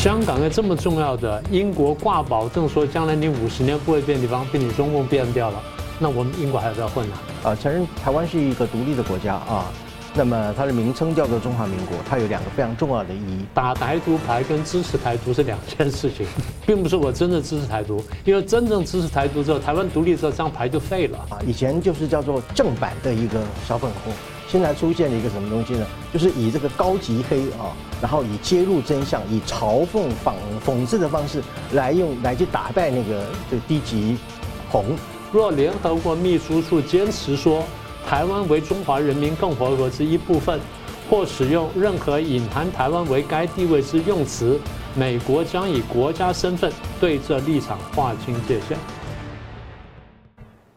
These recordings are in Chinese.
香港在这么重要的英国挂保证说将来你五十年不会变的地方被你中共变掉了，那我们英国还要不要混呢？啊，承认台湾是一个独立的国家啊。那么它的名称叫做中华民国，它有两个非常重要的意义。打台独牌跟支持台独是两件事情，并不是我真的支持台独，因为真正支持台独之后，台湾独立之后，这张牌就废了啊。以前就是叫做正版的一个小粉红，现在出现了一个什么东西呢？就是以这个高级黑啊，然后以揭露真相、以嘲讽、讽讽刺的方式来用来去打败那个这低级红。若联合国秘书处坚持说，台湾为中华人民共和国之一部分，或使用任何隐含台湾为该地位之用词，美国将以国家身份对这立场划清界限。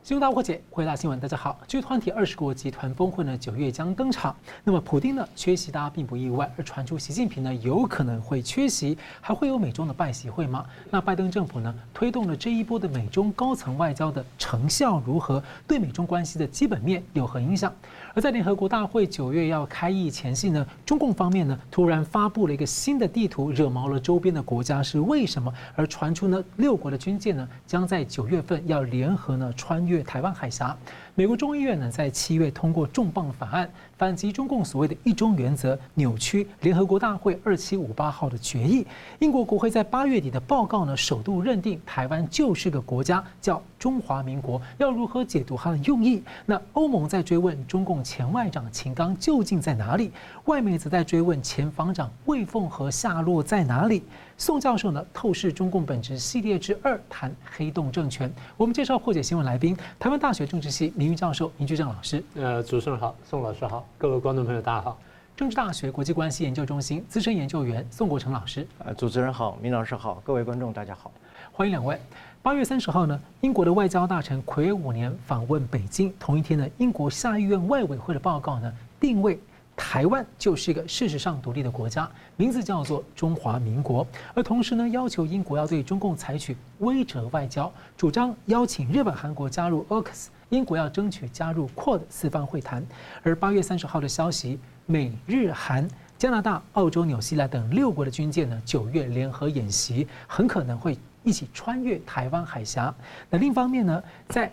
新闻大破解，回答新闻，大家好。据团体二十国集团峰会呢，九月将登场。那么，普丁呢缺席，大家并不意外。而传出习近平呢有可能会缺席，还会有美中的拜习会吗？那拜登政府呢推动了这一波的美中高层外交的成效如何？对美中关系的基本面有何影响？而在联合国大会九月要开议前夕呢，中共方面呢突然发布了一个新的地图，惹毛了周边的国家，是为什么？而传出呢六国的军舰呢将在九月份要联合呢穿越台湾海峡。美国众议院呢，在七月通过重磅法案，反击中共所谓的一中原则，扭曲联合国大会二七五八号的决议。英国国会在八月底的报告呢，首度认定台湾就是个国家，叫中华民国。要如何解读它的用意？那欧盟在追问中共前外长秦刚究竟在哪里？外媒则在追问前防长魏凤和下落在哪里？宋教授呢，透视中共本质系列之二，谈黑洞政权。我们介绍破解新闻来宾，台湾大学政治系名誉教授林居正老师。呃，主持人好，宋老师好，各位观众朋友大家好。政治大学国际关系研究中心资深研究员宋国成老师。呃，主持人好，明老师好，各位观众大家好，欢迎两位。八月三十号呢，英国的外交大臣睽违五年访问北京，同一天呢，英国下议院外委会的报告呢，定位。台湾就是一个事实上独立的国家，名字叫做中华民国。而同时呢，要求英国要对中共采取威慑外交，主张邀请日本、韩国加入 AUKUS，英国要争取加入 QUAD 四方会谈。而八月三十号的消息，美日韩、加拿大、澳洲、纽西兰等六国的军舰呢，九月联合演习，很可能会一起穿越台湾海峡。那另一方面呢，在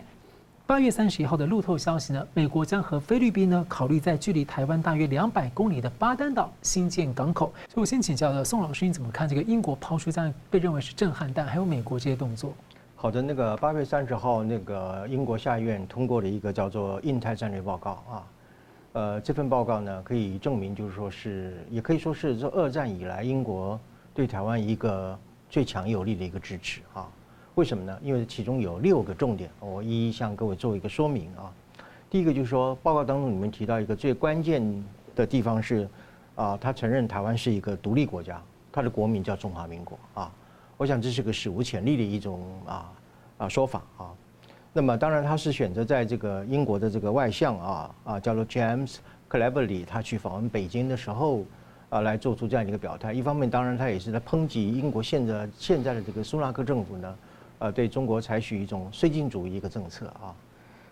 八月三十一号的路透消息呢，美国将和菲律宾呢考虑在距离台湾大约两百公里的巴丹岛新建港口。所以我先请教的宋老师，你怎么看这个英国抛出这样被认为是震撼弹，还有美国这些动作？好的，那个八月三十号，那个英国下议院通过了一个叫做《印太战略报告》啊，呃，这份报告呢可以证明，就是说是也可以说是这二战以来英国对台湾一个最强有力的一个支持啊。为什么呢？因为其中有六个重点，我一一向各位做一个说明啊。第一个就是说，报告当中你们提到一个最关键的地方是，啊，他承认台湾是一个独立国家，他的国名叫中华民国啊。我想这是个史无前例的一种啊啊说法啊。那么当然他是选择在这个英国的这个外相啊啊叫做 James Cleverly，他去访问北京的时候啊来做出这样一个表态。一方面当然他也是在抨击英国现在现在的这个苏纳克政府呢。呃，对中国采取一种绥靖主义一个政策啊，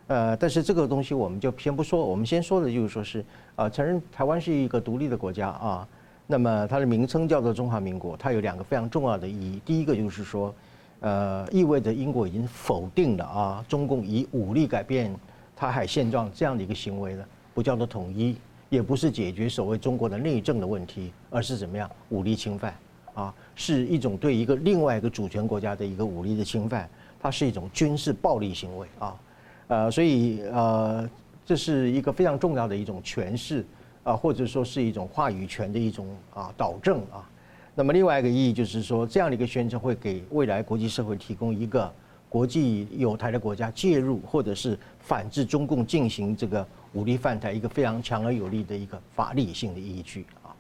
呃，但是这个东西我们就先不说，我们先说的就是说是啊，承认台湾是一个独立的国家啊，那么它的名称叫做中华民国，它有两个非常重要的意义。第一个就是说，呃，意味着英国已经否定了啊，中共以武力改变台海现状这样的一个行为呢，不叫做统一，也不是解决所谓中国的内政的问题，而是怎么样武力侵犯。啊，是一种对一个另外一个主权国家的一个武力的侵犯，它是一种军事暴力行为啊，呃，所以呃，这是一个非常重要的一种诠释啊，或者说是一种话语权的一种啊导正啊。那么另外一个意义就是说，这样的一个宣称会给未来国际社会提供一个国际友台的国家介入，或者是反制中共进行这个武力犯台一个非常强而有力的一个法理性的依据啊。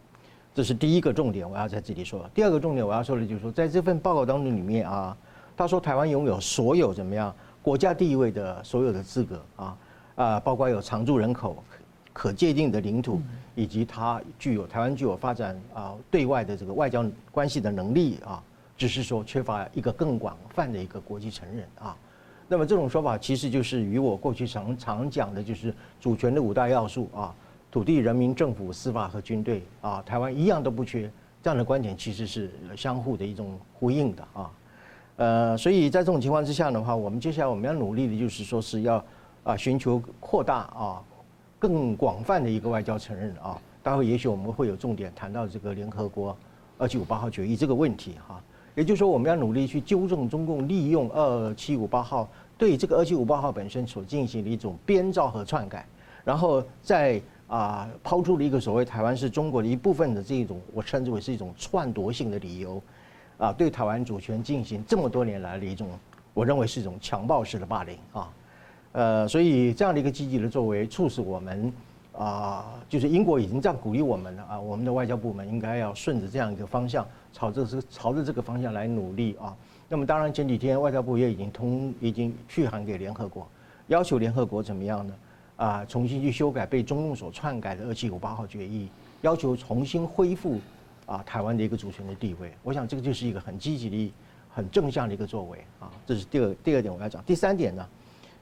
这是第一个重点，我要在这里说。第二个重点我要说的就是说，在这份报告当中里面啊，他说台湾拥有所有怎么样国家地位的所有的资格啊啊，包括有常住人口、可界定的领土，以及它具有台湾具有发展啊对外的这个外交关系的能力啊，只是说缺乏一个更广泛的一个国际承认啊。那么这种说法其实就是与我过去常常讲的就是主权的五大要素啊。土地、人民、政府、司法和军队啊，台湾一样都不缺，这样的观点其实是相互的一种呼应的啊。呃，所以在这种情况之下的话，我们接下来我们要努力的就是说是要啊寻求扩大啊更广泛的一个外交承认啊。待会也许我们会有重点谈到这个联合国二七五八号决议这个问题哈。也就是说，我们要努力去纠正中共利用二七五八号对这个二七五八号本身所进行的一种编造和篡改，然后再啊抛出了一个所谓台湾是中国的一部分的这一种，我称之为是一种篡夺性的理由。啊，对台湾主权进行这么多年来的一种，我认为是一种强暴式的霸凌啊，呃，所以这样的一个积极的作为，促使我们啊，就是英国已经这样鼓励我们了啊，我们的外交部门应该要顺着这样一个方向，朝着这朝着这个方向来努力啊。那么当然前几天外交部也已经通已经去函给联合国，要求联合国怎么样呢？啊，重新去修改被中共所篡改的二七五八号决议，要求重新恢复。啊，台湾的一个主权的地位，我想这个就是一个很积极的、很正向的一个作为啊。这是第二第二点我要讲。第三点呢，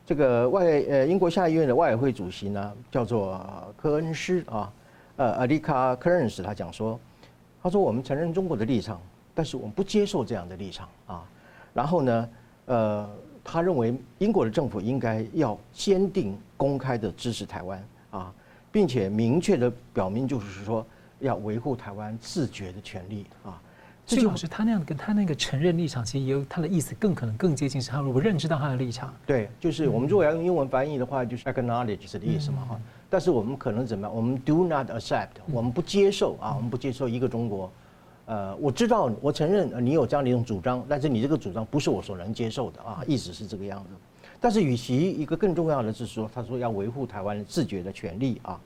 这个外呃英国下议院的外委会主席呢叫做科恩斯啊，呃，Alika Kearns 他讲说，他说我们承认中国的立场，但是我们不接受这样的立场啊。然后呢，呃，他认为英国的政府应该要坚定、公开的支持台湾啊，并且明确的表明，就是说。要维护台湾自决的权利啊！这就老师他那样跟他那个承认立场，其实也有他的意思，更可能更接近是他如果认知到他的立场。对，就是我们如果要用英文翻译的话，就是 acknowledge 是的意思嘛哈。嗯、但是我们可能怎么样？我们 do not accept，我们不接受啊，我们不接受一个中国。呃，我知道，我承认你有这样的一种主张，但是你这个主张不是我所能接受的啊，意思是这个样子。但是与其一个更重要的是说，他说要维护台湾自觉的权利啊。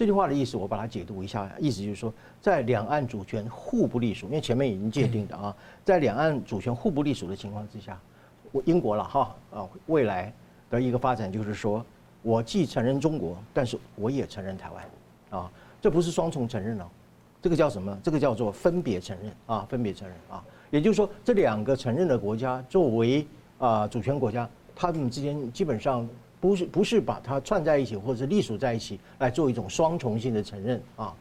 这句话的意思，我把它解读一下，意思就是说，在两岸主权互不隶属，因为前面已经界定的啊，在两岸主权互不隶属的情况之下，我英国了哈啊，未来的一个发展就是说，我既承认中国，但是我也承认台湾，啊，这不是双重承认了，这个叫什么？这个叫做分别承认啊，分别承认啊，也就是说，这两个承认的国家作为啊主权国家，他们之间基本上。不是不是把它串在一起，或者是隶属在一起来做一种双重性的承认啊，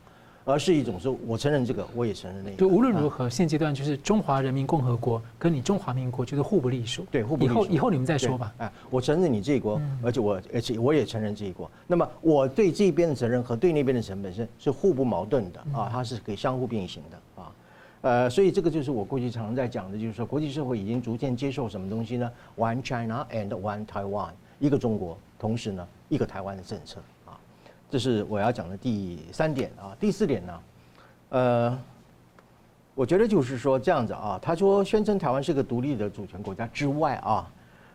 而是一种说，我承认这个，我也承认那个。对，无论如何，现阶段就是中华人民共和国跟你中华民国就是互不隶属。对，互不隶属。以后以后你们再说吧。哎，我承认你这一国，而且我而且我也承认这一国。那么我对这边的责任和对那边的责任本身是互不矛盾的啊，它是可以相互并行的啊。呃，所以这个就是我过去常常在讲的，就是说国际社会已经逐渐接受什么东西呢？One China and One Taiwan。一个中国，同时呢，一个台湾的政策啊，这是我要讲的第三点啊。第四点呢，呃，我觉得就是说这样子啊，他说宣称台湾是个独立的主权国家之外啊，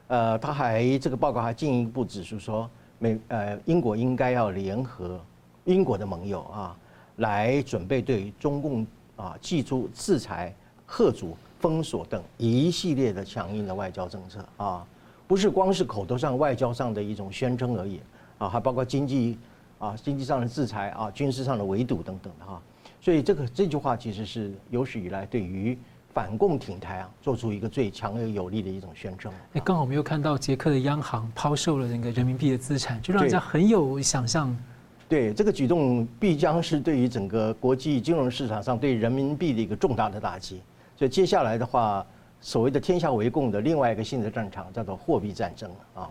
呃，他还这个报告还进一步指出说，美呃英国应该要联合英国的盟友啊，来准备对中共啊祭出制裁、贺阻、封锁等一系列的强硬的外交政策啊。不是光是口头上、外交上的一种宣称而已啊，还包括经济啊、经济上的制裁啊、军事上的围堵等等的哈。所以这个这句话其实是有史以来对于反共挺台啊，做出一个最强而有力的一种宣称。哎，刚好我们又看到捷克的央行抛售了那个人民币的资产，就让人家很有想象。对这个举动必将是对于整个国际金融市场上对人民币的一个重大的打击。所以接下来的话。所谓的天下为共的另外一个新的战场叫做货币战争啊。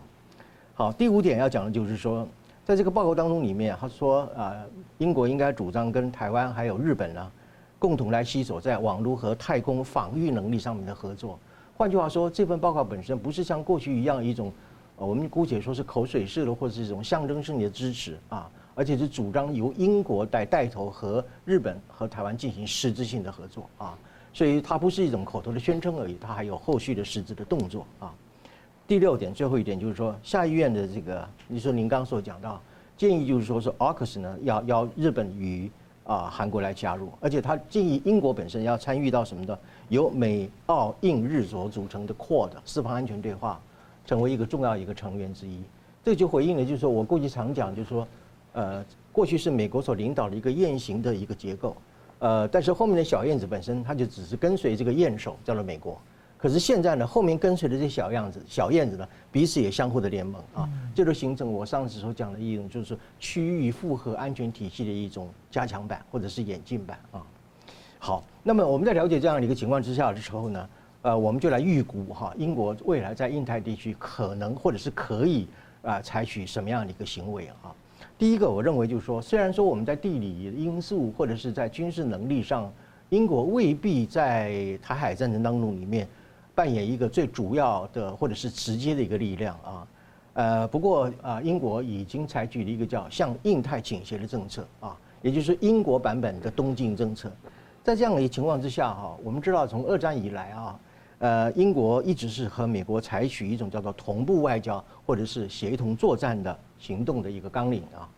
好，第五点要讲的就是说，在这个报告当中里面，他说啊，英国应该主张跟台湾还有日本呢，共同来携手在网络和太空防御能力上面的合作。换句话说，这份报告本身不是像过去一样一种，我们姑且说是口水式的或者是一种象征性的支持啊，而且是主张由英国带带头和日本和台湾进行实质性的合作啊。所以它不是一种口头的宣称而已，它还有后续的实质的动作啊。第六点，最后一点就是说，下议院的这个，你说您刚刚所讲到建议，就是说是 AUKUS 呢要要日本与啊韩国来加入，而且他建议英国本身要参与到什么的，由美澳印日所组成的 QUAD 四方安全对话，成为一个重要一个成员之一。这就回应了，就是说我过去常讲，就是说，呃，过去是美国所领导的一个雁行的一个结构。呃，但是后面的小燕子本身，它就只是跟随这个雁首，到了美国。可是现在呢，后面跟随的这些小样子、小燕子呢，彼此也相互的联盟啊，这就形成我上次所讲的一种，就是区域复合安全体系的一种加强版或者是演进版啊。好，那么我们在了解这样的一个情况之下的时候呢，呃，我们就来预估哈，英国未来在印太地区可能或者是可以啊采取什么样的一个行为啊？第一个，我认为就是说，虽然说我们在地理因素或者是在军事能力上，英国未必在台海战争当中里面扮演一个最主要的或者是直接的一个力量啊。呃，不过啊，英国已经采取了一个叫向印太倾斜的政策啊，也就是英国版本的东进政策。在这样的一个情况之下哈，我们知道从二战以来啊，呃，英国一直是和美国采取一种叫做同步外交或者是协同作战的行动的一个纲领啊，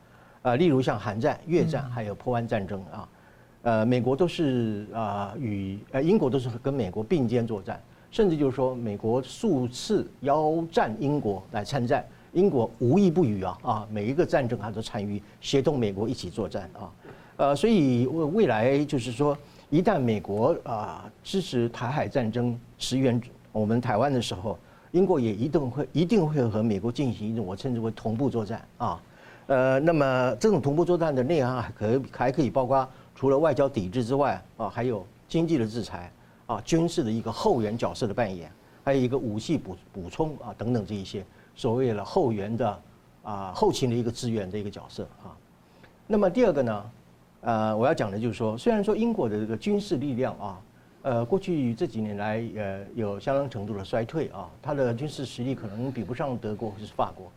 呃，例如像韩战、越战还有波湾战争啊，呃，美国都是啊与呃英国都是跟美国并肩作战。甚至就是说，美国数次邀战英国来参战，英国无一不与啊啊！每一个战争他都参与，协同美国一起作战啊。呃，所以未未来就是说，一旦美国啊支持台海战争，驰援我们台湾的时候，英国也一定会一定会和美国进行一种我称之为同步作战啊。呃，那么这种同步作战的内涵还可还可以包括除了外交抵制之外啊，还有经济的制裁。啊，军事的一个后援角色的扮演，还有一个武器补补充啊等等这一些所谓的后援的啊后勤的一个支援的一个角色啊。那么第二个呢，呃，我要讲的就是说，虽然说英国的这个军事力量啊，呃，过去这几年来呃有相当程度的衰退啊，它的军事实力可能比不上德国或是法国，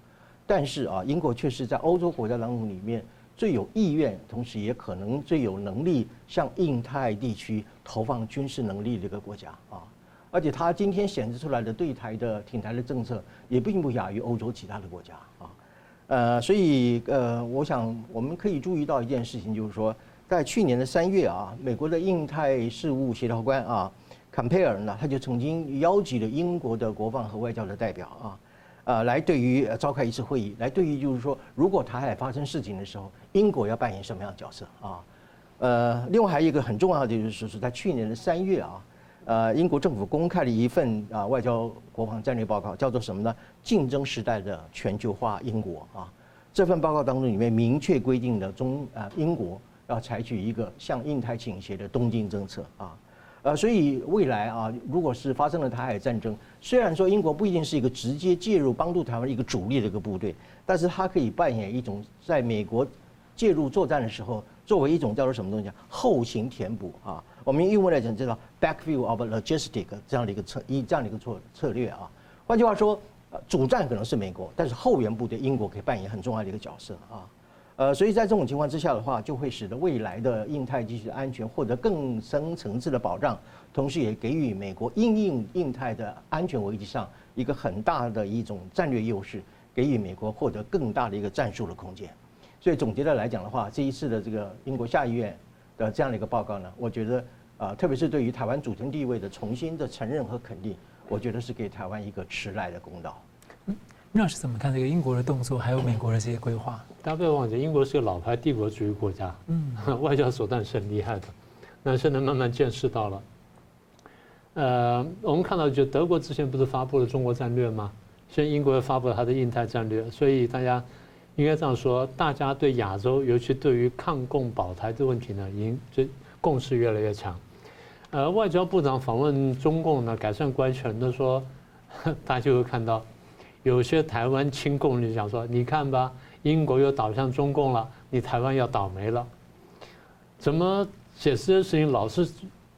但是啊，英国却是在欧洲国家当中里面。最有意愿，同时也可能最有能力向印太地区投放军事能力的一个国家啊，而且它今天显示出来的对台的挺台的政策，也并不亚于欧洲其他的国家啊，呃，所以呃，我想我们可以注意到一件事情，就是说，在去年的三月啊，美国的印太事务协调官啊，坎佩尔呢，他就曾经邀集了英国的国防和外交的代表啊。呃，来对于召开一次会议，来对于就是说，如果台海发生事情的时候，英国要扮演什么样的角色啊？呃，另外还有一个很重要的就是说，是在去年的三月啊，呃，英国政府公开了一份啊外交国防战略报告，叫做什么呢？竞争时代的全球化英国啊。这份报告当中里面明确规定了中啊英国要采取一个向印太倾斜的东进政策啊。呃，所以未来啊，如果是发生了台海战争，虽然说英国不一定是一个直接介入帮助台湾一个主力的一个部队，但是它可以扮演一种在美国介入作战的时候，作为一种叫做什么东西啊，后勤填补啊。我们英文来讲叫做 backfill of logistic 这样的一个策一这样的一个策策略啊。换句话说，主战可能是美国，但是后援部队英国可以扮演很重要的一个角色啊。呃，所以在这种情况之下的话，就会使得未来的印太地区的安全获得更深层次的保障，同时也给予美国因应印太的安全危机上一个很大的一种战略优势，给予美国获得更大的一个战术的空间。所以总结的来讲的话，这一次的这个英国下议院的这样的一个报告呢，我觉得啊，特别是对于台湾主权地位的重新的承认和肯定，我觉得是给台湾一个迟来的公道。那是怎么看这个英国的动作，还有美国的这些规划？大家不要忘记，英国是个老牌帝国主义国家，嗯，外交手段是很厉害的。那现在慢慢见识到了。呃，我们看到，就德国之前不是发布了中国战略吗？现在英国又发布了它的印太战略，所以大家应该这样说：大家对亚洲，尤其对于抗共保台的问题呢，已经就共识越来越强。呃，外交部长访问中共呢，改善关系，很多说，大家就会看到。有些台湾亲共就讲说：“你看吧，英国又倒向中共了，你台湾要倒霉了。”怎么解释的事情老是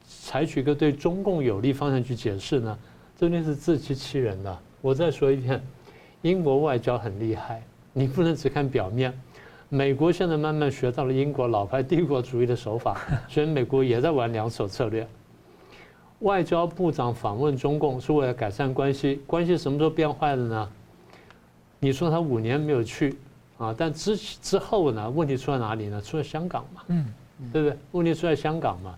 采取一个对中共有利方向去解释呢？真的是自欺欺人的。我再说一遍，英国外交很厉害，你不能只看表面。美国现在慢慢学到了英国老牌帝国主义的手法，所以美国也在玩两手策略。外交部长访问中共是为了改善关系，关系什么时候变坏了呢？你说他五年没有去，啊，但之之后呢？问题出在哪里呢？出在香港嘛，嗯，对不对？问题出在香港嘛。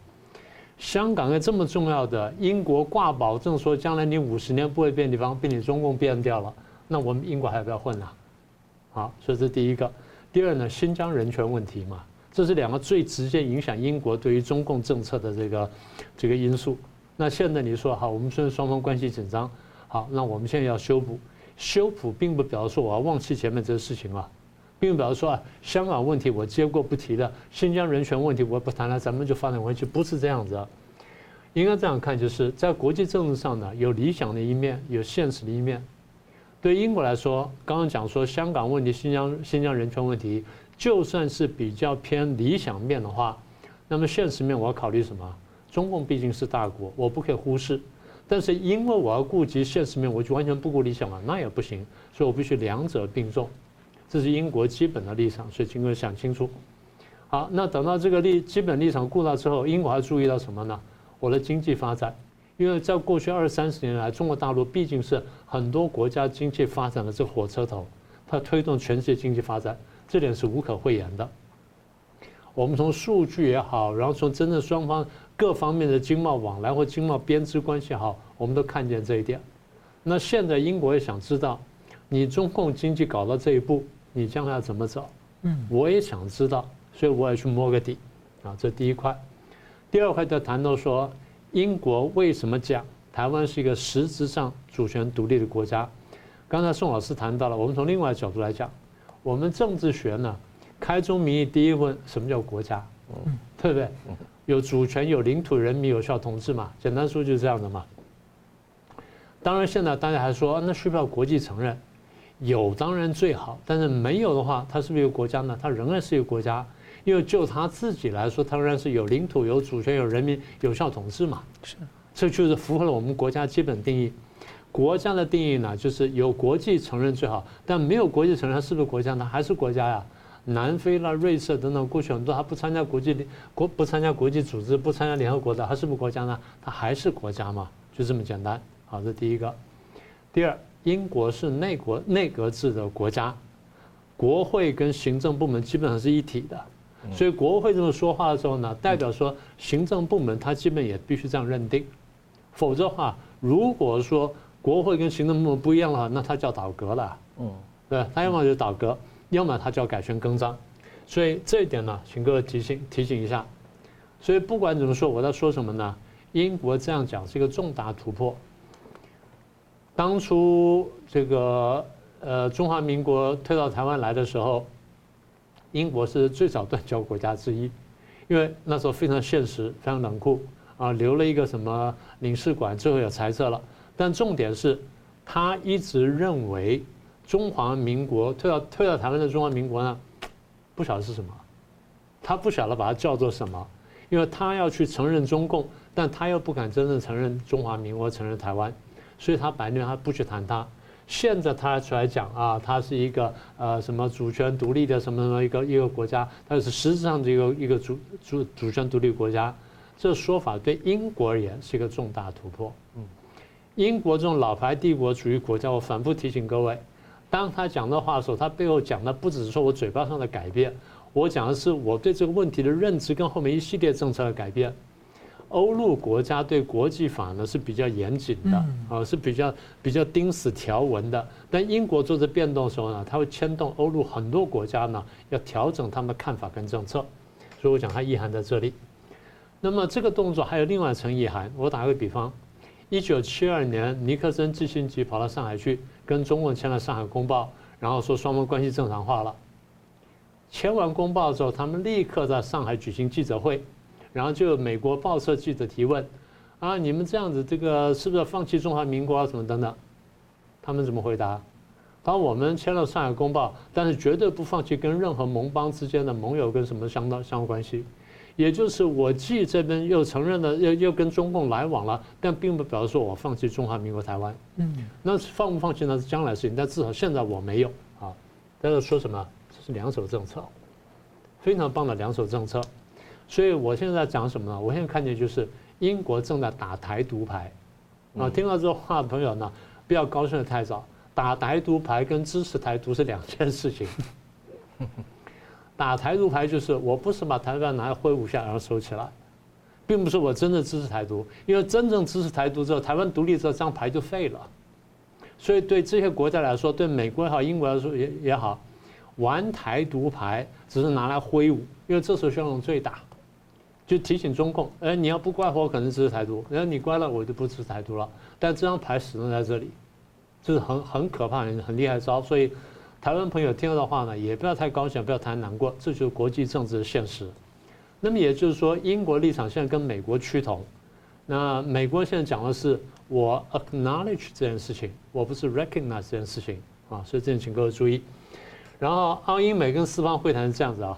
香港这么重要的，英国挂保证说将来你五十年不会变的地方，被你中共变掉了，那我们英国还要不要混啊？好，所以这是第一个。第二呢，新疆人权问题嘛，这是两个最直接影响英国对于中共政策的这个这个因素。那现在你说好，我们虽然双方关系紧张，好，那我们现在要修补。修补并不表示说我要忘记前面这个事情啊，并不表示说啊，香港问题我接过不提的，新疆人权问题我不谈了，咱们就发展关系，不是这样子。应该这样看，就是在国际政治上呢，有理想的一面，有现实的一面。对英国来说，刚刚讲说香港问题、新疆新疆人权问题，就算是比较偏理想面的话，那么现实面我要考虑什么？中共毕竟是大国，我不可以忽视。但是因为我要顾及现实面，我就完全不顾理想了，那也不行。所以我必须两者并重。这是英国基本的立场，所以请各位想清楚。好，那等到这个立基本立场顾到之后，英国还注意到什么呢？我的经济发展，因为在过去二三十年来，中国大陆毕竟是很多国家经济发展的这火车头，它推动全世界经济发展，这点是无可讳言的。我们从数据也好，然后从真正双方各方面的经贸往来或经贸编织关系好，我们都看见这一点。那现在英国也想知道，你中共经济搞到这一步。你将来要怎么走？嗯，我也想知道，所以我也去摸个底，啊，这第一块。第二块就谈到说，英国为什么讲台湾是一个实质上主权独立的国家？刚才宋老师谈到了，我们从另外一角度来讲，我们政治学呢，开宗明义第一问，什么叫国家？嗯，对不对？有主权、有领土、人民有效统治嘛？简单说就是这样的嘛。当然，现在大家还说，那需不需要国际承认？有当然最好，但是没有的话，它是不是一个国家呢？它仍然是一个国家，因为就他自己来说，它仍然是有领土、有主权、有人民、有效统治嘛。是，这就是符合了我们国家基本定义。国家的定义呢，就是有国际承认最好，但没有国际承认，它是不是国家呢？还是国家呀？南非啦、瑞士等等，过去很多他不参加国际国不参加国际组织、不参加联合国的，他是不是国家呢？他还是国家嘛？就这么简单。好，这第一个。第二。英国是内国内阁制的国家，国会跟行政部门基本上是一体的，所以国会这么说话的时候呢，代表说行政部门它基本也必须这样认定，否则的话，如果说国会跟行政部门不一样的话，那它叫倒阁了，嗯，对，它要么就倒阁，要么他就要改弦更张，所以这一点呢，请各位提醒提醒一下。所以不管怎么说，我在说什么呢？英国这样讲是一个重大突破。当初这个呃中华民国退到台湾来的时候，英国是最早断交国家之一，因为那时候非常现实，非常冷酷啊，留了一个什么领事馆，最后也裁撤了。但重点是，他一直认为中华民国退到退到台湾的中华民国呢，不晓得是什么，他不晓得把它叫做什么，因为他要去承认中共，但他又不敢真正承认中华民国，承认台湾。所以他白天他不去谈他，现在他出来讲啊，他是一个呃什么主权独立的什么什么一个一个国家，他是实质上的一个一个主主主权独立国家，这说法对英国而言是一个重大突破。嗯，英国这种老牌帝国主义国家，我反复提醒各位，当他讲的话的时候，他背后讲的不只是说我嘴巴上的改变，我讲的是我对这个问题的认知跟后面一系列政策的改变。欧陆国家对国际法呢是比较严谨的啊，是比较比较钉死条文的。但英国做这变动的时候呢，它会牵动欧陆很多国家呢要调整他们的看法跟政策。所以我讲它意涵在这里。那么这个动作还有另外一层意涵。我打个比方，一九七二年尼克森基辛格跑到上海去跟中共签了《上海公报》，然后说双方关系正常化了。签完公报之后，他们立刻在上海举行记者会。然后就有美国报社记者提问，啊，你们这样子，这个是不是放弃中华民国啊？什么等等？他们怎么回答？当我们签了上海公报，但是绝对不放弃跟任何盟邦之间的盟友跟什么相当相关系。也就是我既这边又承认了，又又跟中共来往了，但并不表示说我放弃中华民国台湾。嗯，那放不放弃那是将来的事情，但至少现在我没有啊。但是说什么？这是两手政策，非常棒的两手政策。所以我现在在讲什么呢？我现在看见就是英国正在打台独牌，啊，听到这话的朋友呢，不要高兴的太早。打台独牌跟支持台独是两件事情。打台独牌就是我不是把台湾拿来挥舞一下，然后收起来，并不是我真的支持台独，因为真正支持台独之后，台湾独立之后，这张牌就废了。所以对这些国家来说，对美国也好，英国来说也也好，玩台独牌只是拿来挥舞，因为这时候效用最大。就提醒中共，哎，你要不乖，我可能支持台独；然后你乖了，我就不支持台独了。但这张牌始终在这里，这是很很可怕、很很厉害的招。所以，台湾朋友听到的话呢，也不要太高兴，不要太难过，这就是国际政治的现实。那么也就是说，英国立场现在跟美国趋同。那美国现在讲的是我 acknowledge 这件事情，我不是 recognize 这件事情啊，所以这点请各位注意。然后澳英美跟四方会谈是这样子啊，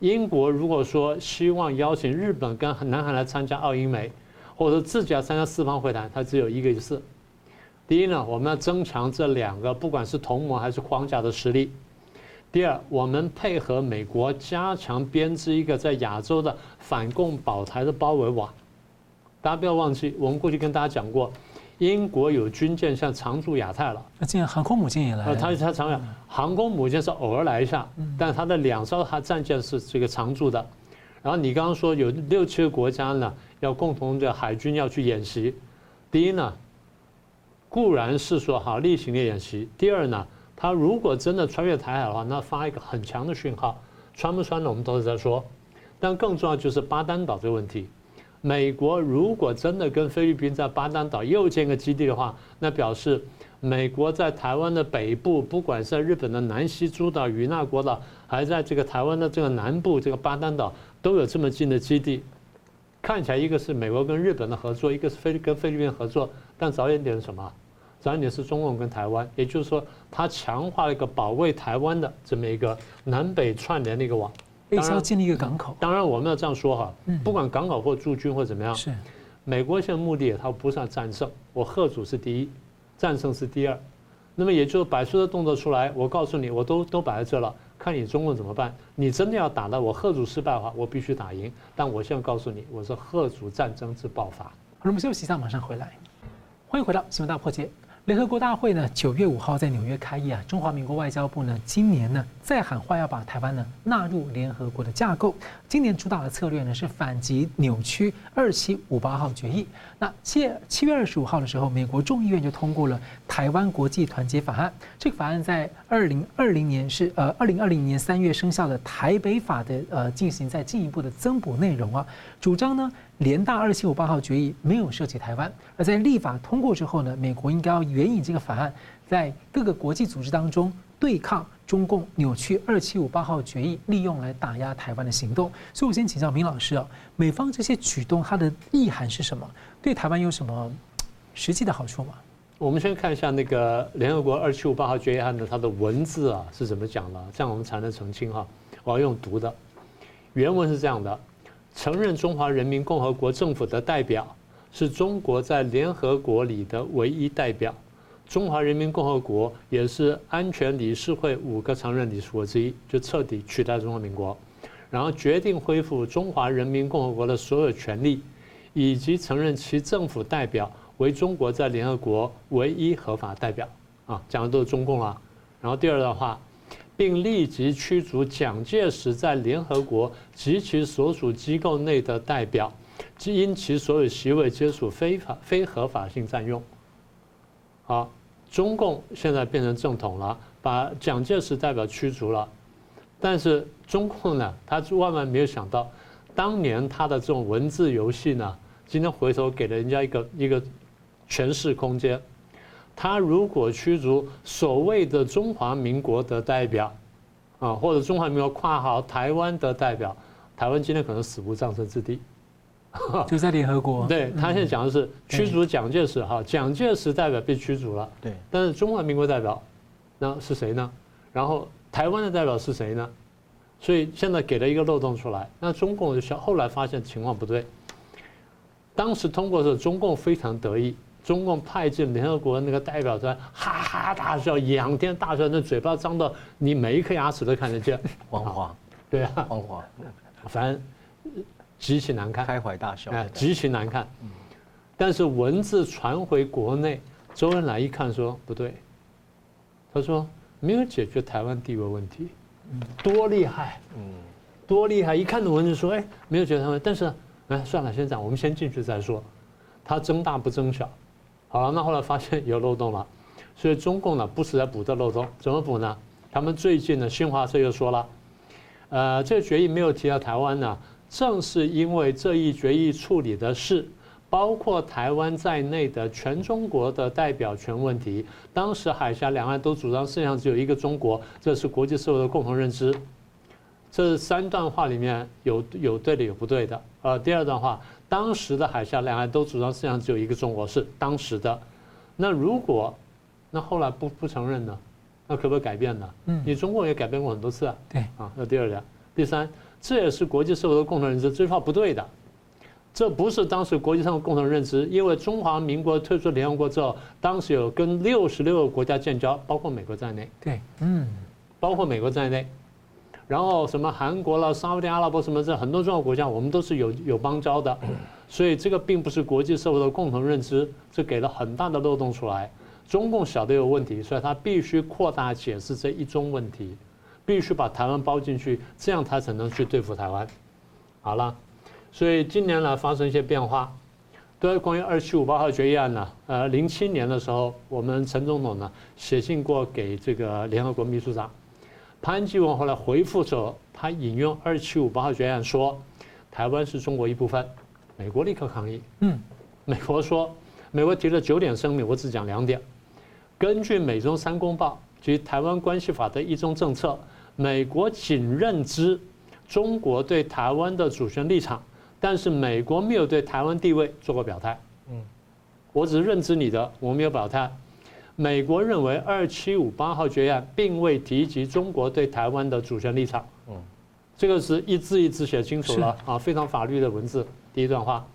英国如果说希望邀请日本跟南韩来参加澳英美，或者自己要参加四方会谈，它只有一个意思。第一呢，我们要增强这两个不管是同盟还是框架的实力。第二，我们配合美国加强编织一个在亚洲的反共保台的包围网。大家不要忘记，我们过去跟大家讲过，英国有军舰像常驻亚太了。那这样航空母舰也来了。呃，它它常讲，航空母舰是偶尔来一下，但它的两艘它战舰是这个常驻的。然后你刚刚说有六七个国家呢，要共同的海军要去演习。第一呢，固然是说好例行的演习。第二呢，它如果真的穿越台海的话，那发一个很强的讯号，穿不穿的我们都是在说。但更重要就是巴丹岛这个问题。美国如果真的跟菲律宾在巴丹岛又建个基地的话，那表示美国在台湾的北部，不管是在日本的南西诸岛、与那国岛，还在这个台湾的这个南部这个巴丹岛，都有这么近的基地。看起来一个是美国跟日本的合作，一个是菲跟菲律宾合作，但着眼点是什么？着眼点是中共跟台湾，也就是说，它强化了一个保卫台湾的这么一个南北串联的一个网。也是要建立一个港口。当然，我们要这样说哈，不管港口或驻军或怎么样，是美国现在目的，它不是要战胜，我贺主是第一，战胜是第二。那么也就是摆出的动作出来，我告诉你，我都都摆在这了，看你中共怎么办。你真的要打到我贺主失败的话，我必须打赢。但我现在告诉你，我是贺主战争之爆发。好，我们休息一下，马上回来。欢迎回到新闻大破解。联合国大会呢，九月五号在纽约开议啊。中华民国外交部呢，今年呢再喊话要把台湾呢纳入联合国的架构。今年主打的策略呢是反击扭曲二七五八号决议。那七七月二十五号的时候，美国众议院就通过了台湾国际团结法案。这个法案在二零二零年是呃二零二零年三月生效的台北法的呃进行再进一步的增补内容啊，主张呢。联大二七五八号决议没有涉及台湾，而在立法通过之后呢，美国应该要援引这个法案，在各个国际组织当中对抗中共扭曲二七五八号决议，利用来打压台湾的行动。所以我先请教明老师啊，美方这些举动它的意涵是什么？对台湾有什么实际的好处吗？我们先看一下那个联合国二七五八号决议案的它的文字啊是怎么讲的，这样我们才能澄清哈。我要用读的，原文是这样的。承认中华人民共和国政府的代表是中国在联合国里的唯一代表，中华人民共和国也是安全理事会五个常任理事国之一，就彻底取代中华民国，然后决定恢复中华人民共和国的所有权利，以及承认其政府代表为中国在联合国唯一合法代表。啊，讲的都是中共了。然后第二的话。并立即驱逐蒋介石在联合国及其所属机构内的代表，即因其所有席位皆属非法非合法性占用。好，中共现在变成正统了，把蒋介石代表驱逐了，但是中共呢，他万万没有想到，当年他的这种文字游戏呢，今天回头给了人家一个一个诠释空间。他如果驱逐所谓的中华民国的代表，啊，或者中华民国跨好台湾的代表，台湾今天可能死无葬身之地，就在联合国。对，他现在讲的是驱逐蒋介石，哈，蒋介石代表被驱逐了，对，但是中华民国代表，那是谁呢？然后台湾的代表是谁呢？所以现在给了一个漏洞出来，那中共就想后来发现情况不对，当时通过的时候，中共非常得意。中共派进联合国那个代表团，哈哈大笑，仰天大笑，那嘴巴张到你每一颗牙齿都看得见，黄华，对啊，黄华，反正极其难看，开怀大笑，哎，极其难看。但是文字传回国内，周恩来一看说不对，他说没有解决台湾地位问题，多厉害，嗯，多厉害！一看到文字说，哎，没有解决台湾，但是哎，算了，先这样，我们先进去再说。他争大不争小。好了，那后来发现有漏洞了，所以中共呢不是在补这漏洞，怎么补呢？他们最近呢，新华社又说了，呃，这个决议没有提到台湾呢，正是因为这一决议处理的是包括台湾在内的全中国的代表权问题。当时海峡两岸都主张世界上只有一个中国，这是国际社会的共同认知。这三段话里面有有对的，有不对的。呃，第二段话，当时的海峡两岸都主张世界上只有一个中国，是当时的。那如果那后来不不承认呢？那可不可以改变呢？嗯，你中国也改变过很多次啊。对啊，那第二点，第三，这也是国际社会的共同认知，这句话不对的。这不是当时国际上的共同认知，因为中华民国退出联合国之后，当时有跟六十六个国家建交，包括美国在内。对，嗯，包括美国在内，然后什么韩国了、沙乌地阿拉伯什么这很多重要国家，我们都是有有邦交的，所以这个并不是国际社会的共同认知，这给了很大的漏洞出来。中共晓得有问题，所以他必须扩大解释这一宗问题，必须把台湾包进去，这样他才能去对付台湾。好了，所以近年来发生一些变化，对关于二七五八号决议案呢，呃，零七年的时候，我们陈总统呢写信过给这个联合国秘书长潘基文，后来回复说，他引用二七五八号决议案说，台湾是中国一部分，美国立刻抗议，嗯，美国说，美国提了九点声明，我只讲两点。根据美中三公报及台湾关系法的一中政策，美国仅认知中国对台湾的主权立场，但是美国没有对台湾地位做过表态。嗯，我只是认知你的，我没有表态。美国认为二七五八号决议案并未提及中国对台湾的主权立场。嗯，这个是一字一字写清楚了啊，非常法律的文字。第一段话，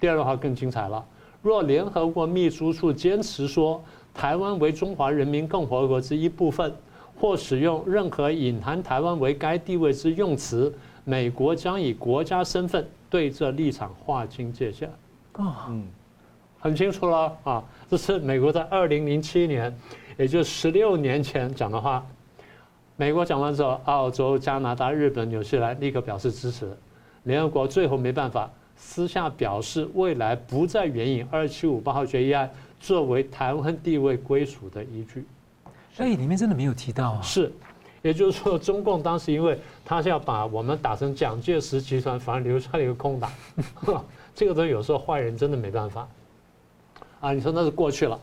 第二段话更精彩了。若联合国秘书处坚持说，台湾为中华人民共和国之一部分，或使用任何隐含台湾为该地位之用词，美国将以国家身份对这立场划清界限。啊，嗯，很清楚了啊，这是美国在二零零七年，也就十六年前讲的话。美国讲完之后，澳洲、加拿大、日本、纽西兰立刻表示支持。联合国最后没办法，私下表示未来不再援引二七五八号决议案。作为台湾地位归属的依据，所以里面真的没有提到啊。是，也就是说，中共当时因为他是要把我们打成蒋介石集团，反而留下了一个空档。这个东西有时候坏人真的没办法。啊，你说那是过去了。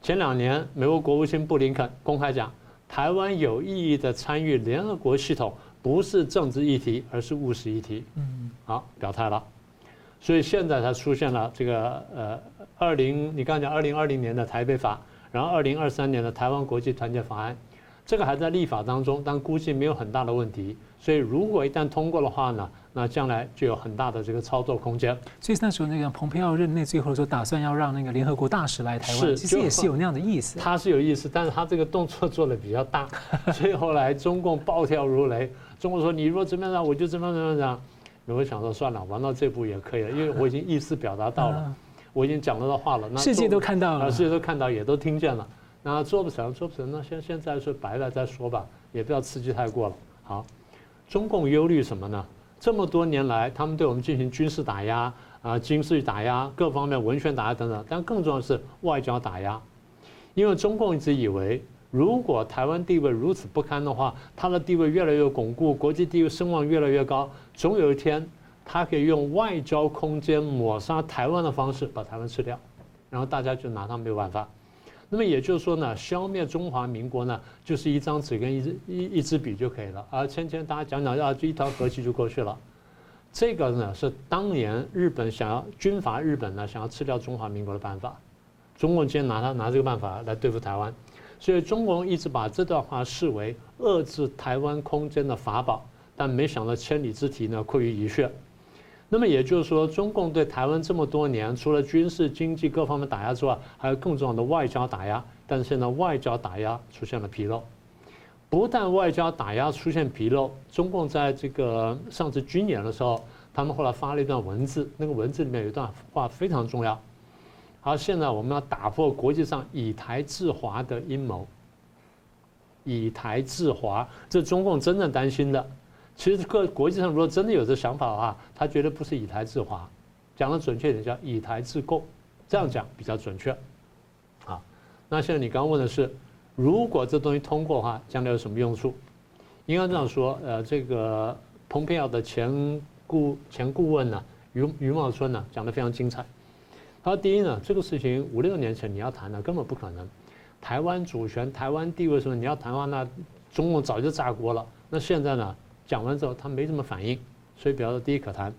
前两年，美国国务卿布林肯公开讲，台湾有意义的参与联合国系统，不是政治议题，而是务实议题。嗯，好，表态了。所以现在才出现了这个呃。二零，你刚才讲二零二零年的台北法，然后二零二三年的台湾国际团结法案，这个还在立法当中，但估计没有很大的问题。所以如果一旦通过的话呢，那将来就有很大的这个操作空间。所以那时候那个蓬佩奥任内最后说打算要让那个联合国大使来台湾，其实也是有那样的意思。他是有意思，但是他这个动作做的比较大，所以后来中共暴跳如雷，中国说你如果怎么样，我就怎么样怎么样。你会想说算了，玩到这步也可以了，因为我已经意思表达到了。我已经讲了的话了，那世界都看到了，世界都看到，也都听见了。那做不成，做不成，那现现在是白了再说吧，也不要刺激太过了。好，中共忧虑什么呢？这么多年来，他们对我们进行军事打压啊，军事打压，各方面文宣打压等等。但更重要的是外交打压，因为中共一直以为，如果台湾地位如此不堪的话，它的地位越来越巩固，国际地位声望越来越高，总有一天。他可以用外交空间抹杀台湾的方式把台湾吃掉，然后大家就拿他没有办法。那么也就是说呢，消灭中华民国呢，就是一张纸跟一支一一支笔就可以了。而前前大家讲讲啊，就一条和气就过去了。这个呢是当年日本想要军阀日本呢想要吃掉中华民国的办法。中共今天拿他拿这个办法来对付台湾，所以中共一直把这段话视为遏制台湾空间的法宝，但没想到千里之堤呢溃于蚁穴。那么也就是说，中共对台湾这么多年，除了军事、经济各方面打压之外，还有更重要的外交打压。但是现在外交打压出现了纰漏，不但外交打压出现纰漏，中共在这个上次军演的时候，他们后来发了一段文字，那个文字里面有一段话非常重要。好，现在我们要打破国际上以台制华的阴谋，以台制华，这中共真正担心的。其实各国际上如果真的有这想法的话，他绝对不是以台制华，讲的准确点叫以台制共，这样讲比较准确。啊，那现在你刚刚问的是，如果这东西通过的话，将来有什么用处？应该这样说，呃，这个蓬佩奥的前顾前顾问呢，余余茂春呢讲得非常精彩。他说：第一呢，这个事情五六年前你要谈呢，根本不可能。台湾主权、台湾地位什么，你要谈的话，那中共早就炸锅了。那现在呢，讲完之后他没什么反应，所以表示第一可谈。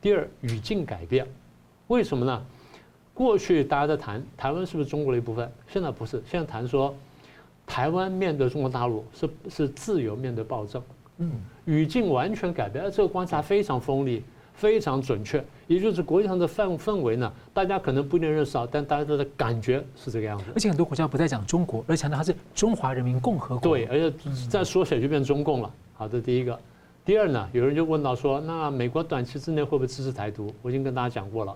第二，语境改变，为什么呢？过去大家在谈台湾是不是中国的一部分，现在不是，现在谈说台湾面对中国大陆是是自由面对暴政。嗯，语境完全改变，而这个观察非常锋利。非常准确，也就是国际上的氛氛围呢，大家可能不一定认识到，但大家的感觉是这个样子。而且很多国家不再讲中国，而强调它是中华人民共和国。对，而且再缩写就变中共了。好，这第一个。第二呢，有人就问到说，那美国短期之内会不会支持台独？我已经跟大家讲过了，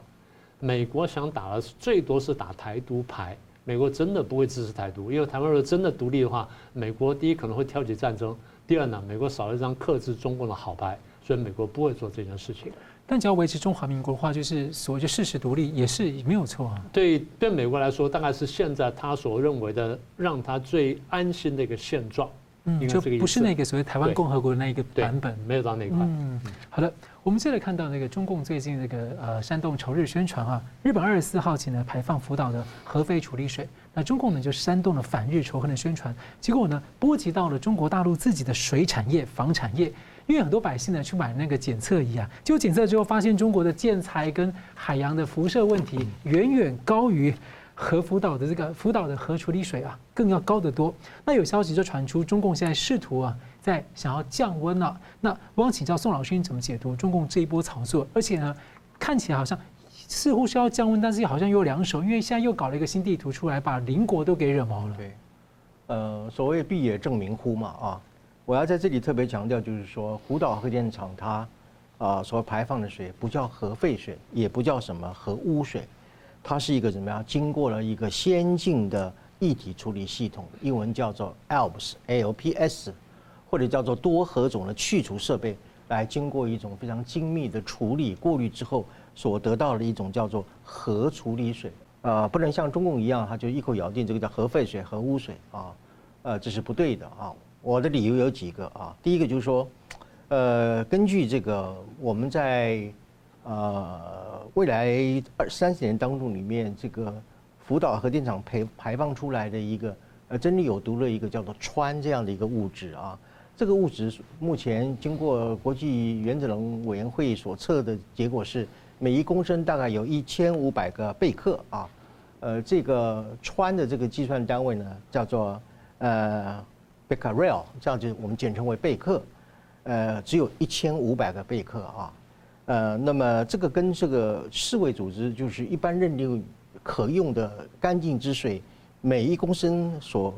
美国想打的最多是打台独牌，美国真的不会支持台独，因为台湾如果真的独立的话，美国第一可能会挑起战争，第二呢，美国少了一张克制中共的好牌，所以美国不会做这件事情。但只要维持中华民国的话，就是所谓的事实独立也是没有错啊。对，对美国来说，大概是现在他所认为的让他最安心的一个现状。嗯，就不是那个所谓台湾共和国的那一个版本，没有到那一块。嗯，好的，我们接着看到那个中共最近那个呃煽动仇日宣传啊，日本二十四号起呢排放福岛的核废处理水，那中共呢就煽动了反日仇恨的宣传，结果呢波及到了中国大陆自己的水产业、房产业。因为很多百姓呢去买那个检测仪啊，结果检测之后发现中国的建材跟海洋的辐射问题远远高于核福岛的这个福岛的核处理水啊，更要高得多。那有消息就传出，中共现在试图啊在想要降温了。那我想请教宋老师，你怎么解读中共这一波炒作？而且呢，看起来好像似乎是要降温，但是好像又两手，因为现在又搞了一个新地图出来，把邻国都给惹毛了。对，呃，所谓必也证明乎嘛啊。我要在这里特别强调，就是说，福岛核电厂它啊所排放的水不叫核废水，也不叫什么核污水，它是一个怎么样？经过了一个先进的液体处理系统，英文叫做 ALPS，ALPS，或者叫做多核种的去除设备，来经过一种非常精密的处理过滤之后，所得到的一种叫做核处理水。啊，不能像中共一样，它就一口咬定这个叫核废水、核污水啊，呃，这是不对的啊。我的理由有几个啊，第一个就是说，呃，根据这个我们在呃未来二三十年当中里面，这个福岛核电厂排排放出来的一个呃真的有毒的一个叫做氚这样的一个物质啊，这个物质目前经过国际原子能委员会所测的结果是每一公升大概有一千五百个贝克啊，呃，这个氚的这个计算单位呢叫做呃。Becquerel 这样就我们简称为贝克，呃，只有一千五百个贝克啊，呃，那么这个跟这个世卫组织就是一般认定可用的干净之水，每一公升所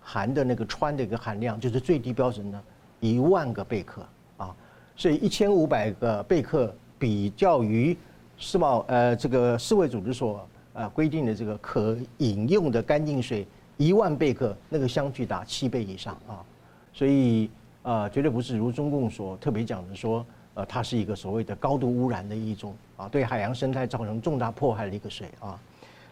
含的那个氚的一个含量，就是最低标准的一万个贝克啊，所以一千五百个贝克比较于世贸呃这个世卫组织所呃规定的这个可饮用的干净水。一万贝克，那个相距达七倍以上啊，所以啊，绝对不是如中共所特别讲的说，呃，它是一个所谓的高度污染的一种啊，对海洋生态造成重大破坏的一个水啊，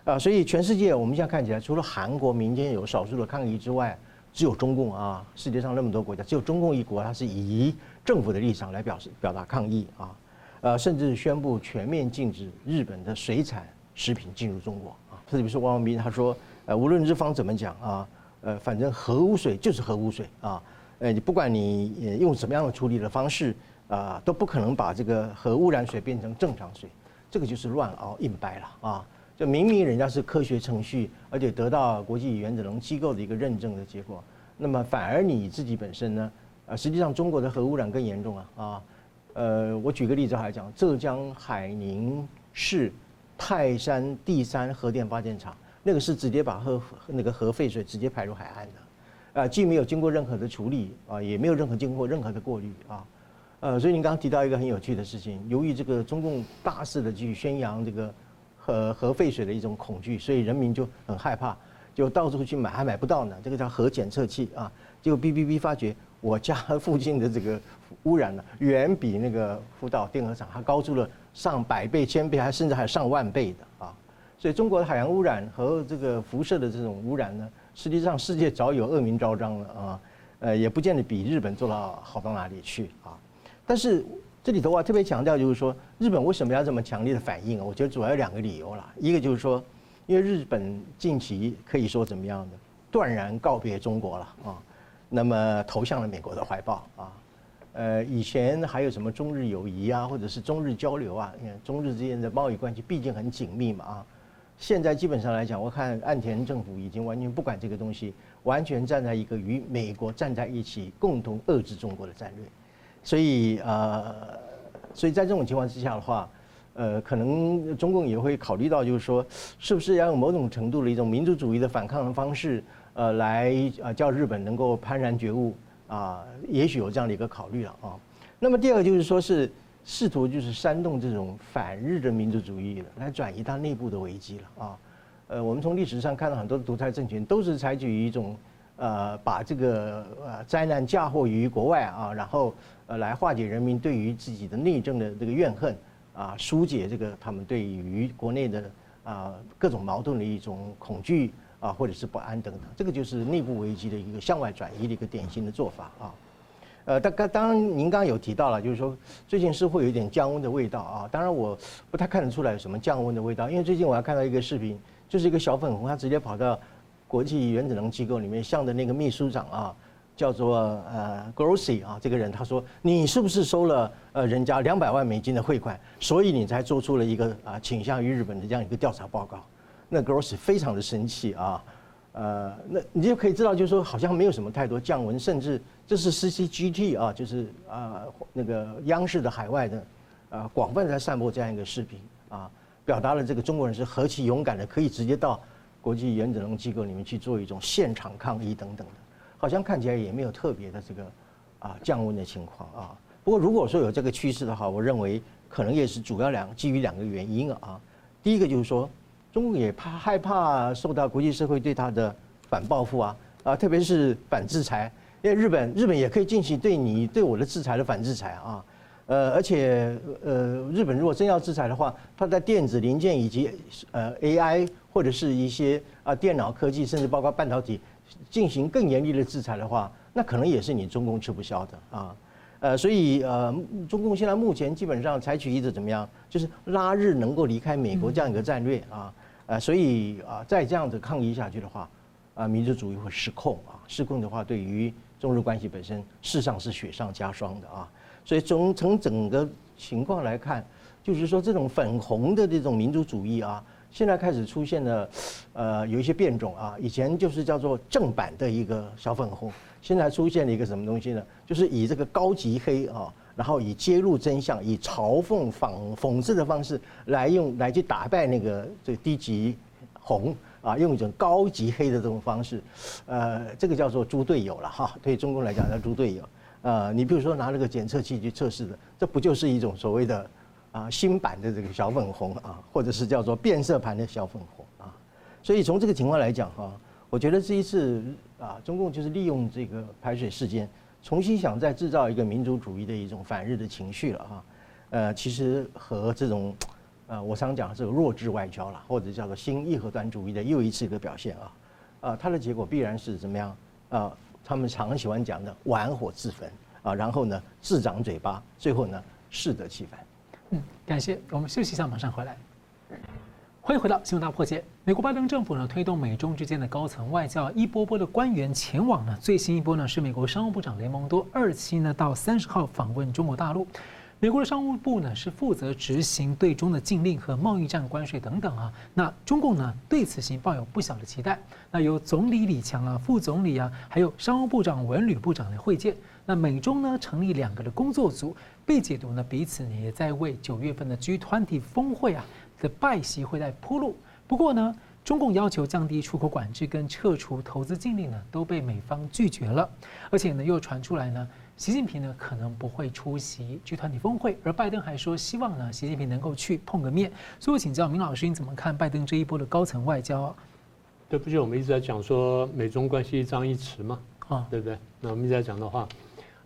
啊，所以全世界我们现在看起来，除了韩国民间有少数的抗议之外，只有中共啊，世界上那么多国家，只有中共一国，它是以政府的立场来表示表达抗议啊，呃，甚至宣布全面禁止日本的水产食品进入中国啊，特别是汪文斌他说。呃，无论日方怎么讲啊，呃，反正核污水就是核污水啊，呃，你不管你用什么样的处理的方式啊，都不可能把这个核污染水变成正常水，这个就是乱熬硬掰了啊！就明明人家是科学程序，而且得到国际原子能机构的一个认证的结果，那么反而你自己本身呢，啊，实际上中国的核污染更严重啊啊，呃，我举个例子来讲，浙江海宁市泰山第三核电发电厂。那个是直接把核那个核废水直接排入海岸的，啊，既没有经过任何的处理啊，也没有任何经过任何的过滤啊，呃，所以您刚刚提到一个很有趣的事情，由于这个中共大肆的去宣扬这个核核废水的一种恐惧，所以人民就很害怕，就到处去买，还买不到呢。这个叫核检测器啊，结果哔哔哔发觉我家 附近的这个污染呢，远比那个福岛电核厂还高出了上百倍、千倍，还甚至还上万倍的啊。所以中国的海洋污染和这个辐射的这种污染呢，实际上世界早有恶名昭彰了啊，呃，也不见得比日本做到好到哪里去啊。但是这里头啊特别强调就是说，日本为什么要这么强烈的反应啊？我觉得主要有两个理由啦，一个就是说，因为日本近期可以说怎么样的，断然告别中国了啊，那么投向了美国的怀抱啊。呃，以前还有什么中日友谊啊，或者是中日交流啊？你看中日之间的贸易关系毕竟很紧密嘛啊。现在基本上来讲，我看岸田政府已经完全不管这个东西，完全站在一个与美国站在一起，共同遏制中国的战略。所以呃，所以在这种情况之下的话，呃，可能中共也会考虑到，就是说，是不是要用某种程度的一种民族主义的反抗的方式，呃，来呃叫日本能够幡然觉悟。啊，也许有这样的一个考虑了啊。那么第二个就是说，是试图就是煽动这种反日的民族主义来转移它内部的危机了啊。呃，我们从历史上看到很多独裁政权都是采取一种呃，把这个呃灾难嫁祸于国外啊，然后呃来化解人民对于自己的内政的这个怨恨啊，疏解这个他们对于国内的啊各种矛盾的一种恐惧。啊，或者是不安等等，这个就是内部危机的一个向外转移的一个典型的做法啊。呃，当刚当您刚刚有提到了，就是说最近是会有一点降温的味道啊。当然我不太看得出来有什么降温的味道，因为最近我还看到一个视频，就是一个小粉红，他直接跑到国际原子能机构里面，向着那个秘书长啊，叫做呃 Grossi 啊这个人，他说你是不是收了呃人家两百万美金的汇款，所以你才做出了一个啊倾向于日本的这样一个调查报告。那 Grossi 非常的生气啊，呃，那你就可以知道，就是说好像没有什么太多降温，甚至这是 CCTV 啊，就是啊那个央视的海外的啊广泛在散播这样一个视频啊，表达了这个中国人是何其勇敢的，可以直接到国际原子能机构里面去做一种现场抗议等等的，好像看起来也没有特别的这个啊降温的情况啊。不过如果说有这个趋势的话，我认为可能也是主要两基于两个原因啊，第一个就是说。中国也怕害怕受到国际社会对他的反报复啊啊，特别是反制裁，因为日本日本也可以进行对你对我的制裁的反制裁啊，呃，而且呃，日本如果真要制裁的话，它在电子零件以及呃 AI 或者是一些啊电脑科技，甚至包括半导体进行更严厉的制裁的话，那可能也是你中共吃不消的啊。呃，所以呃，中共现在目前基本上采取一个怎么样，就是拉日能够离开美国这样一个战略啊，呃，所以啊，再这样子抗议下去的话，啊，民族主义会失控啊，失控的话，对于中日关系本身事实上是雪上加霜的啊。所以从从整个情况来看，就是说这种粉红的这种民族主义啊，现在开始出现了，呃，有一些变种啊，以前就是叫做正版的一个小粉红。现在出现了一个什么东西呢？就是以这个高级黑啊，然后以揭露真相、以嘲讽、讽讽刺的方式来用来去打败那个这低级红啊，用一种高级黑的这种方式，呃，这个叫做猪队友了哈。对中共来讲叫猪队友。呃，你比如说拿那个检测器去测试的，这不就是一种所谓的啊新版的这个小粉红啊，或者是叫做变色盘的小粉红啊？所以从这个情况来讲哈。我觉得这一次啊，中共就是利用这个排水事件，重新想再制造一个民族主义的一种反日的情绪了哈。呃，其实和这种，呃，我常讲的这个弱智外交了，或者叫做新义和团主义的又一次一个表现啊。啊，它的结果必然是怎么样啊？他们常喜欢讲的玩火自焚啊，然后呢自长嘴巴，最后呢适得其反。嗯，感谢，我们休息一下，马上回来。欢迎回到新闻大破解。美国拜登政府呢推动美中之间的高层外交，一波波的官员前往呢。最新一波呢是美国商务部长雷蒙多二期呢到三十号访问中国大陆。美国的商务部呢是负责执行对中的禁令和贸易战关税等等啊。那中共呢对此行抱有不小的期待。那由总理李强啊、副总理啊，还有商务部长文旅部长来会见。那美中呢成立两个的工作组，被解读呢彼此呢也在为九月份的 G20 峰会啊。的拜席会在铺路。不过呢，中共要求降低出口管制跟撤除投资禁令呢，都被美方拒绝了。而且呢，又传出来呢，习近平呢可能不会出席 G20 峰会，而拜登还说希望呢，习近平能够去碰个面。所以我请教明老师，你怎么看拜登这一波的高层外交？对不起，我们一直在讲说美中关系一张一弛嘛，啊，对不对？那我们一直在讲的话，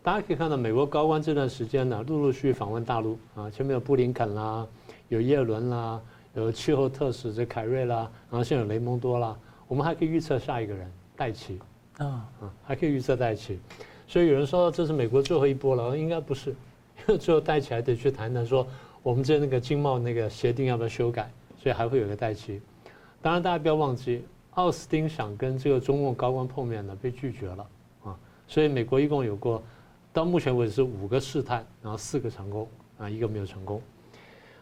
大家可以看到美国高官这段时间呢，陆陆续续访问大陆啊，前面有布林肯啦。有耶伦啦，有气候特使这凯瑞啦，然后现在有雷蒙多啦，我们还可以预测下一个人戴奇，啊啊，还可以预测戴奇，所以有人说这是美国最后一波了，应该不是，因 为最后戴奇还得去谈谈说，我们这那个经贸那个协定要不要修改，所以还会有个戴奇。当然大家不要忘记，奥斯汀想跟这个中共高官碰面呢，被拒绝了啊。所以美国一共有过，到目前为止是五个试探，然后四个成功啊，一个没有成功。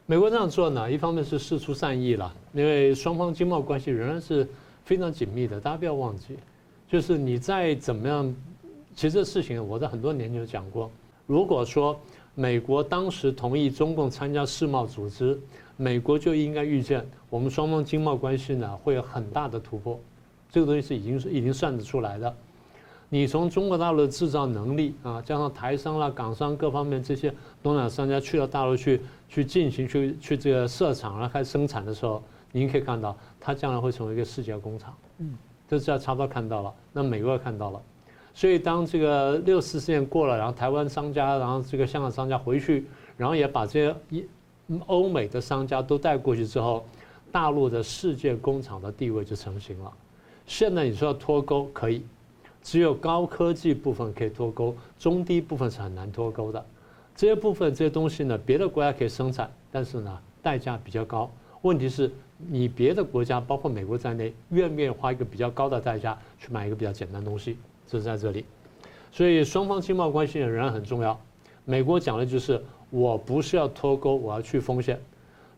美国这样做呢，一方面是释出善意了，因为双方经贸关系仍然是非常紧密的。大家不要忘记，就是你再怎么样，其实这事情我在很多年就讲过。如果说美国当时同意中共参加世贸组织，美国就应该预见我们双方经贸关系呢会有很大的突破。这个东西是已经是已经算得出来的。你从中国大陆的制造能力啊，加上台商啦、港商各方面这些东南亚商家去到大陆去去进行去去这个设厂然后开始生产的时候，您可以看到它将来会成为一个世界工厂。嗯，这是要差不多看到了，那美国也看到了。所以当这个六四事件过了，然后台湾商家，然后这个香港商家回去，然后也把这些一欧美的商家都带过去之后，大陆的世界工厂的地位就成型了。现在你说要脱钩可以。只有高科技部分可以脱钩，中低部分是很难脱钩的。这些部分这些东西呢，别的国家可以生产，但是呢，代价比较高。问题是，你别的国家，包括美国在内，愿不愿意花一个比较高的代价去买一个比较简单的东西？这是在这里。所以双方经贸关系仍然很重要。美国讲的就是，我不是要脱钩，我要去风险。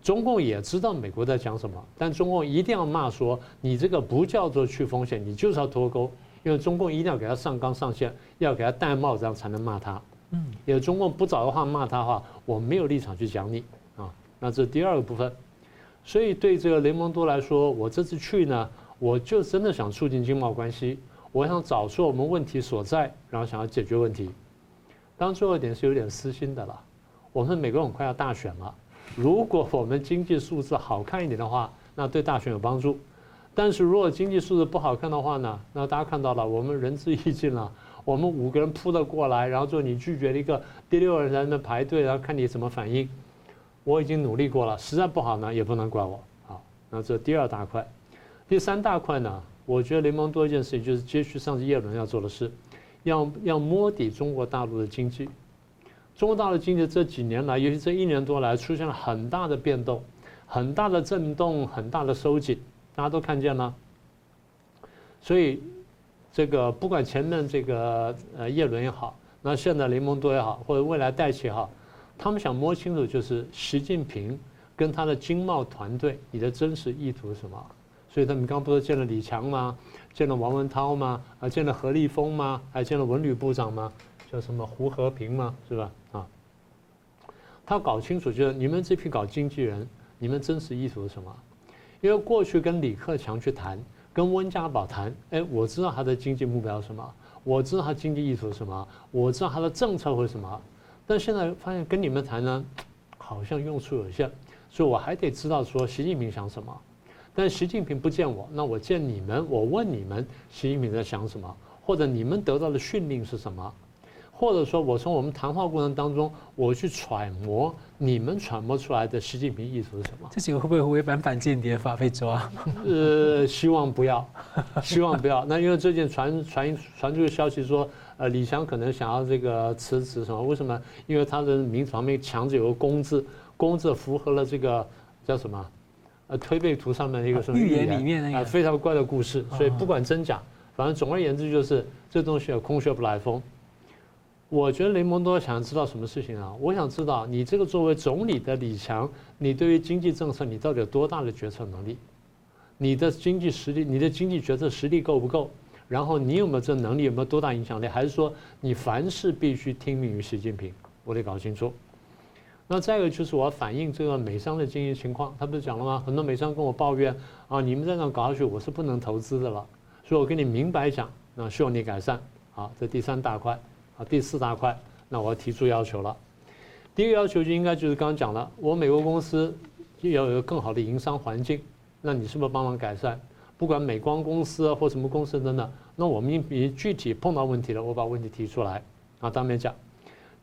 中共也知道美国在讲什么，但中共一定要骂说，你这个不叫做去风险，你就是要脱钩。因为中共一定要给他上纲上线，要给他戴帽子，这样才能骂他。嗯，因为中共不找的话骂他的话，我没有立场去讲你啊。那这是第二个部分。所以对这个雷蒙多来说，我这次去呢，我就真的想促进经贸关系，我想找出我们问题所在，然后想要解决问题。当然最后一点是有点私心的了。我们美国很快要大选了，如果我们经济数字好看一点的话，那对大选有帮助。但是如果经济数字不好看的话呢？那大家看到了，我们仁至义尽了，我们五个人扑了过来，然后最后你拒绝了一个，第六个人在那排队，然后看你怎么反应。我已经努力过了，实在不好呢，也不能怪我。好，那这第二大块，第三大块呢？我觉得雷蒙多一件事情就是接续上次叶伦要做的事，要要摸底中国大陆的经济。中国大陆经济这几年来，尤其这一年多来，出现了很大的变动，很大的震动，很大的收紧。大家都看见了，所以这个不管前面这个呃叶伦也好，那现在雷蒙多也好，或者未来戴奇也好，他们想摸清楚就是习近平跟他的经贸团队你的真实意图是什么？所以他们刚不是见了李强吗？见了王文涛吗？啊，见了何立峰吗？还见了文旅部长吗？叫什么胡和平吗？是吧？啊，他要搞清楚就是你们这批搞经纪人，你们真实意图是什么？因为过去跟李克强去谈，跟温家宝谈，哎，我知道他的经济目标是什么，我知道他经济意图是什么，我知道他的政策会什么，但现在发现跟你们谈呢，好像用处有限，所以我还得知道说习近平想什么，但习近平不见我，那我见你们，我问你们，习近平在想什么，或者你们得到的训令是什么？或者说，我从我们谈话过程当中，我去揣摩你们揣摩出来的习近平意图是什么？这几个会不会违反反间谍法被抓？呃，希望不要，希望不要。那因为最近传传传出的消息说，呃，李强可能想要这个辞职什么？为什么？因为他的名字旁边强制有个“公”字，“公”字符合了这个叫什么？呃，推背图上面的一个什么预言里面那个、呃、非常怪的故事。所以不管真假，反正总而言之就是这东西有空穴不来风。我觉得雷蒙多想知道什么事情啊？我想知道你这个作为总理的李强，你对于经济政策你到底有多大的决策能力？你的经济实力，你的经济决策实力够不够？然后你有没有这能力？有没有多大影响力？还是说你凡事必须听命于习近平？我得搞清楚。那再一个就是我要反映这个美商的经营情况。他不是讲了吗？很多美商跟我抱怨啊，你们在那搞下去，我是不能投资的了。所以我跟你明白讲，那需要你改善。好，这第三大块。啊，第四大块，那我要提出要求了。第一个要求就应该就是刚刚讲了，我美国公司要有一个更好的营商环境，那你是不是帮忙改善？不管美光公司啊或什么公司等等，那我们你具体碰到问题了，我把问题提出来啊，当面讲。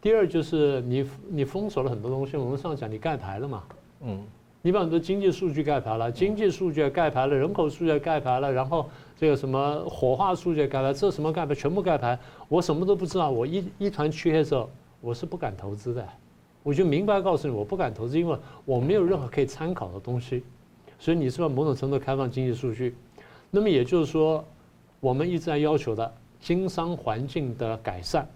第二就是你你封锁了很多东西，我们上次讲你盖牌了嘛，嗯。你把很多经济数据盖牌了，经济数据盖牌了，人口数据盖牌了，然后这个什么火化数据盖牌，这什么盖牌全部盖牌，我什么都不知道，我一一团漆黑的时候，我是不敢投资的。我就明白告诉你，我不敢投资，因为我没有任何可以参考的东西。所以你是不是某种程度开放经济数据？那么也就是说，我们一直在要求的经商环境的改善。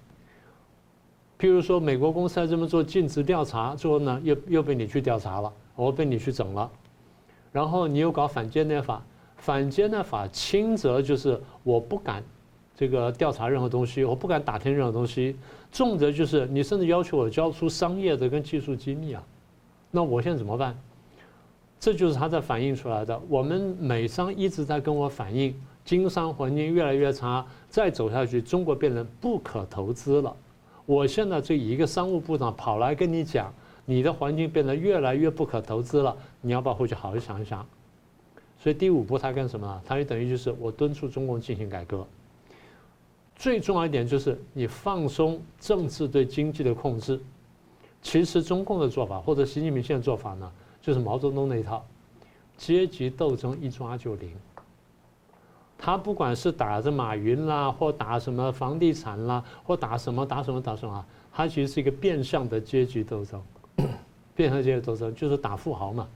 譬如说，美国公司在这么做尽职调查，最后呢又又被你去调查了，我被你去整了。然后你又搞反间谍法，反间谍法轻则就是我不敢这个调查任何东西，我不敢打听任何东西；重则就是你甚至要求我交出商业的跟技术机密啊。那我现在怎么办？这就是他在反映出来的。我们美商一直在跟我反映，经商环境越来越差，再走下去，中国变成不可投资了。我现在这一个商务部长跑来跟你讲，你的环境变得越来越不可投资了，你要不要回去好好想一想？所以第五步他干什么？他就等于就是我敦促中共进行改革。最重要一点就是你放松政治对经济的控制。其实中共的做法或者习近平现在做法呢，就是毛泽东那一套，阶级斗争一抓就灵。他不管是打着马云啦，或打什么房地产啦，或打什么打什么打什么，他其实是一个变相的阶级斗争，变相阶级斗争就是打富豪嘛。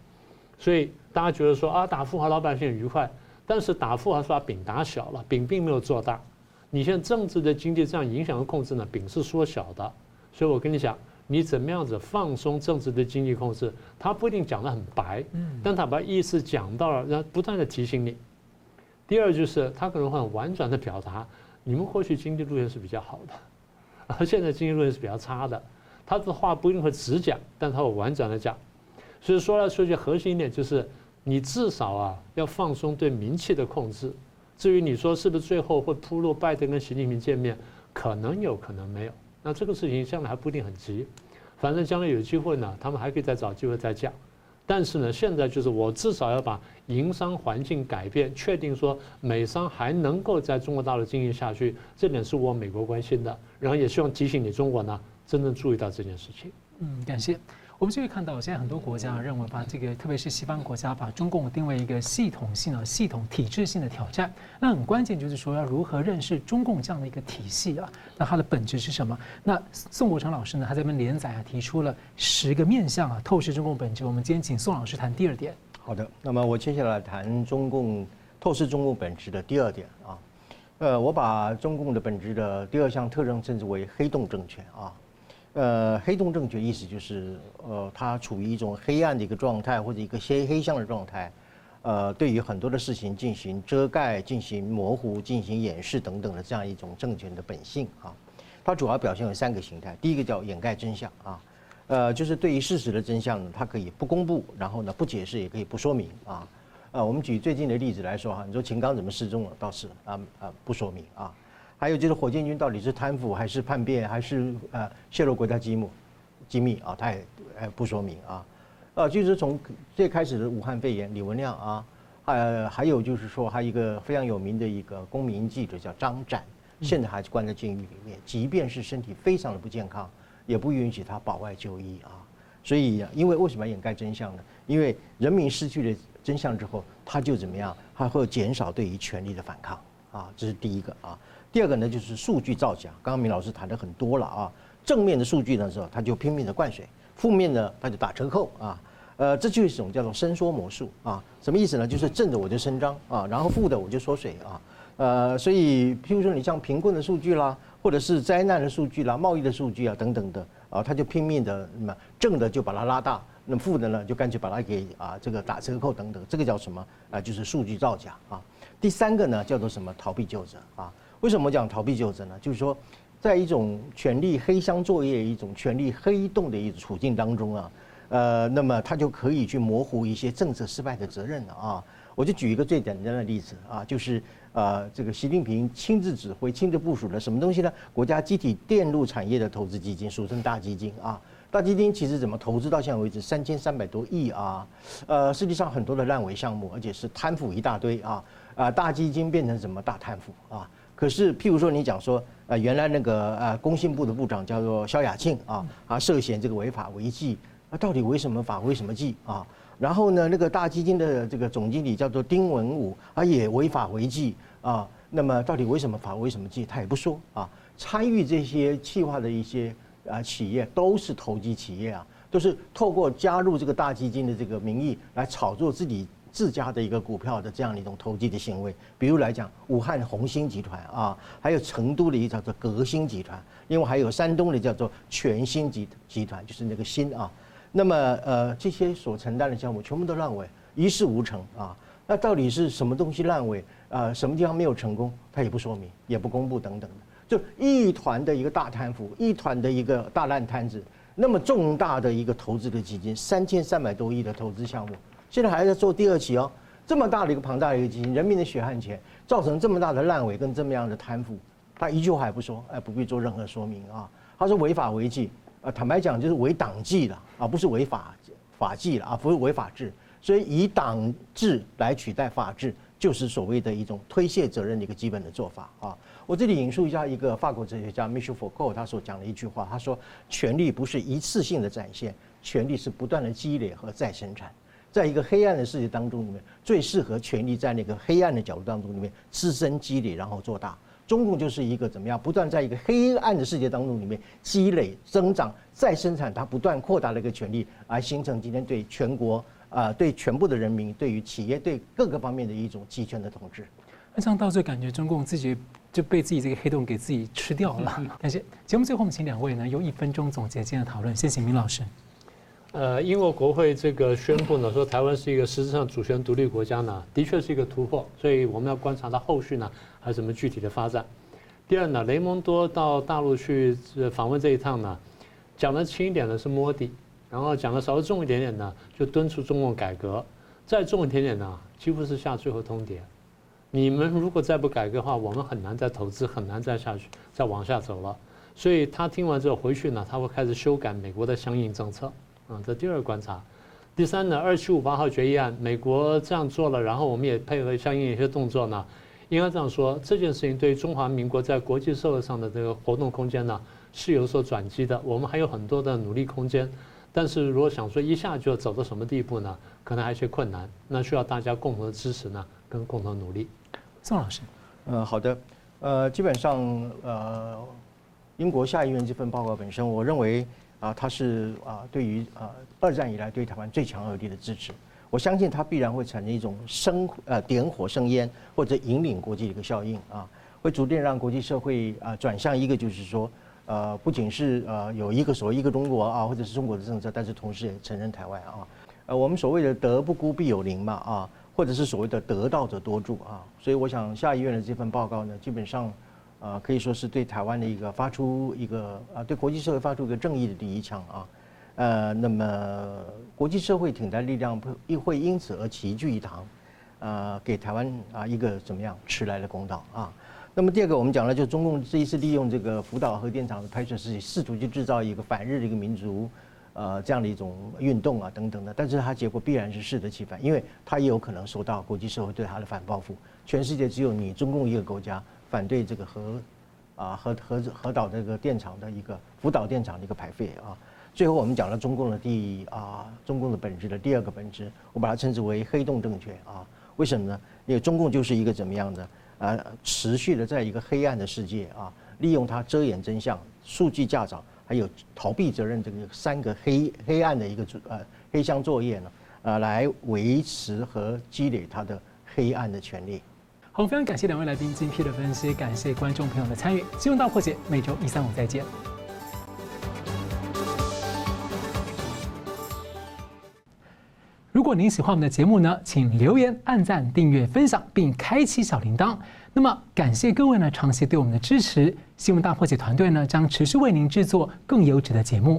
所以大家觉得说啊，打富豪老百姓很愉快，但是打富豪是把饼打小了，饼并没有做大。你现在政治的经济这样影响和控制呢，饼是缩小的。所以我跟你讲，你怎么样子放松政治的经济控制，他不一定讲得很白，但他把意思讲到了，然后不断的提醒你。第二就是他可能会很婉转的表达，你们过去经济路线是比较好的，而现在经济路线是比较差的。他的话不一定会直讲，但他会婉转的讲。所以说来说去，核心一点就是你至少啊要放松对民气的控制。至于你说是不是最后会铺路拜登跟习近平见面，可能有可能没有。那这个事情将来还不一定很急，反正将来有机会呢，他们还可以再找机会再讲。但是呢，现在就是我至少要把营商环境改变，确定说美商还能够在中国大陆经营下去，这点是我美国关心的。然后也希望提醒你中国呢，真正注意到这件事情。嗯，感谢。我们就会看到，现在很多国家认为把这个，特别是西方国家，把中共定位一个系统性的、系统体制性的挑战。那很关键就是说，要如何认识中共这样的一个体系啊？那它的本质是什么？那宋国成老师呢，他在这边连载啊，提出了十个面向啊，透视中共本质。我们今天请宋老师谈第二点。好的，那么我接下来谈中共透视中共本质的第二点啊。呃，我把中共的本质的第二项特征称之为黑洞政权啊。呃，黑洞政权意思就是，呃，它处于一种黑暗的一个状态，或者一个黑黑箱的状态，呃，对于很多的事情进行遮盖、进行模糊、进行掩饰等等的这样一种政权的本性啊。它主要表现为三个形态，第一个叫掩盖真相啊，呃，就是对于事实的真相呢，它可以不公布，然后呢不解释，也可以不说明啊。呃，我们举最近的例子来说哈，你说秦刚怎么失踪了，倒是啊啊不说明啊。还有就是火箭军到底是贪腐还是叛变还是呃泄露国家机密，机密啊，他也呃不说明啊，呃就是从最开始的武汉肺炎，李文亮啊，呃还有就是说还有一个非常有名的一个公民记者叫张展，现在还是关在监狱里面，即便是身体非常的不健康，也不允许他保外就医啊。所以因为为什么要掩盖真相呢？因为人民失去了真相之后，他就怎么样？他会减少对于权力的反抗啊，这是第一个啊。第二个呢，就是数据造假。刚刚明老师谈的很多了啊，正面的数据的时候，他就拼命的灌水；负面的，他就打折扣啊。呃，这就是一种叫做伸缩魔术啊。什么意思呢？就是正的我就伸张啊，然后负的我就缩水啊。呃，所以譬如说你像贫困的数据啦，或者是灾难的数据啦、贸易的数据啊等等的啊，他就拼命的那么正的就把它拉大，那负的呢就干脆把它给啊这个打折扣等等。这个叫什么啊？就是数据造假啊。第三个呢叫做什么？逃避究责啊。为什么讲逃避究责呢？就是说，在一种权力黑箱作业、一种权力黑洞的一种处境当中啊，呃，那么他就可以去模糊一些政策失败的责任了啊。我就举一个最简单的例子啊，就是呃，这个习近平亲自指挥、亲自部署的什么东西呢？国家集体电路产业的投资基金，俗称大基金啊。大基金其实怎么投资到现在为止三千三百多亿啊？呃，实际上很多的烂尾项目，而且是贪腐一大堆啊。啊，大基金变成什么大贪腐啊？可是，譬如说你讲说，呃，原来那个呃，工信部的部长叫做萧亚庆啊，啊，涉嫌这个违法违纪，啊到底违什么法违什么纪啊？然后呢，那个大基金的这个总经理叫做丁文武，啊，也违法违纪啊。那么到底违什么法违什么纪，他也不说啊。参与这些企划的一些啊企业都是投机企业啊，都是透过加入这个大基金的这个名义来炒作自己自家的一个股票的这样的一种投机的行为。比如来讲，武汉红星集团啊，还有成都的一叫做革新集团，另外还有山东的叫做全新集集团，就是那个新啊。那么呃，这些所承担的项目全部都烂尾，一事无成啊。那到底是什么东西烂尾？啊，什么地方没有成功？他也不说明，也不公布等等的，就一团的一个大贪腐，一团的一个大烂摊子。那么重大的一个投资的基金，三千三百多亿的投资项目，现在还在做第二期哦。这么大的一个庞大的一个基金，人民的血汗钱，造成这么大的烂尾跟这么样的贪腐，他一句话也不说，哎，不必做任何说明啊。他说违法违纪，啊，坦白讲就是违党纪了啊，不是违法法纪了啊，不是违法治。所以以党治来取代法治，就是所谓的一种推卸责任的一个基本的做法啊。我这里引述一下一个法国哲学家 Michel Foucault 他所讲的一句话，他说：“权力不是一次性的展现，权力是不断的积累和再生产。在一个黑暗的世界当中里面，最适合权力在那个黑暗的角度当中里面滋生积累，然后做大。中共就是一个怎么样，不断在一个黑暗的世界当中里面积累、增长、再生产，它不断扩大的一个权力，而形成今天对全国。”啊，对全部的人民，对于企业，对各个方面的一种集权的统治。那这样到最后感觉中共自己就被自己这个黑洞给自己吃掉了。感谢节目最后我们请两位呢用一分钟总结今天的讨论。谢谢明老师。呃，英国国会这个宣布呢，说台湾是一个实质上主权独立国家呢，的确是一个突破。所以我们要观察它后续呢还有什么具体的发展。第二呢，雷蒙多到大陆去访问这一趟呢，讲得轻一点的是摸底。然后讲的稍微重一点点呢，就敦促中共改革；再重一点点呢，几乎是下最后通牒。你们如果再不改革的话，我们很难再投资，很难再下去，再往下走了。所以他听完之后回去呢，他会开始修改美国的相应政策。啊，这第二个观察。第三呢，二七五八号决议案，美国这样做了，然后我们也配合相应一些动作呢。应该这样说，这件事情对于中华民国在国际社会上的这个活动空间呢，是有所转机的。我们还有很多的努力空间。但是如果想说一下就走到什么地步呢？可能还有些困难，那需要大家共同的支持呢，跟共同努力。宋老师，嗯，好的，呃，基本上呃，英国下议院这份报告本身，我认为啊，它是啊，对于啊二战以来对台湾最强有力的支持。我相信它必然会产生一种生呃点火生烟或者引领国际的一个效应啊，会逐渐让国际社会啊转向一个就是说。呃，不仅是呃有一个所谓一个中国啊，或者是中国的政策，但是同时也承认台湾啊。呃，我们所谓的德不孤必有邻嘛啊，或者是所谓的得道者多助啊。所以我想下议院的这份报告呢，基本上，呃，可以说是对台湾的一个发出一个啊，对国际社会发出一个正义的第一枪啊。呃，那么国际社会挺台力量会会因此而齐聚一堂，呃，给台湾啊一个怎么样迟来的公道啊。那么第二个，我们讲了，就中共这一次利用这个福岛核电厂的拍摄事情，试图去制造一个反日的一个民族，呃，这样的一种运动啊等等的。但是它结果必然是适得其反，因为它也有可能受到国际社会对它的反报复。全世界只有你中共一个国家反对这个核，啊核核核岛这个电厂的一个福岛电厂的一个排废啊。最后我们讲了中共的第啊中共的本质的第二个本质，我把它称之为黑洞政权啊。为什么呢？因为中共就是一个怎么样的？啊，持续的在一个黑暗的世界啊，利用它遮掩真相、数据架找，还有逃避责任这个三个黑黑暗的一个呃黑箱作业呢，呃，来维持和积累它的黑暗的权利。好，非常感谢两位来宾精辟的分析，感谢观众朋友的参与。新闻大破解每周一、三、五再见。如果您喜欢我们的节目呢，请留言、按赞、订阅、分享，并开启小铃铛。那么，感谢各位呢长期对我们的支持。新闻大破解团队呢将持续为您制作更优质的节目。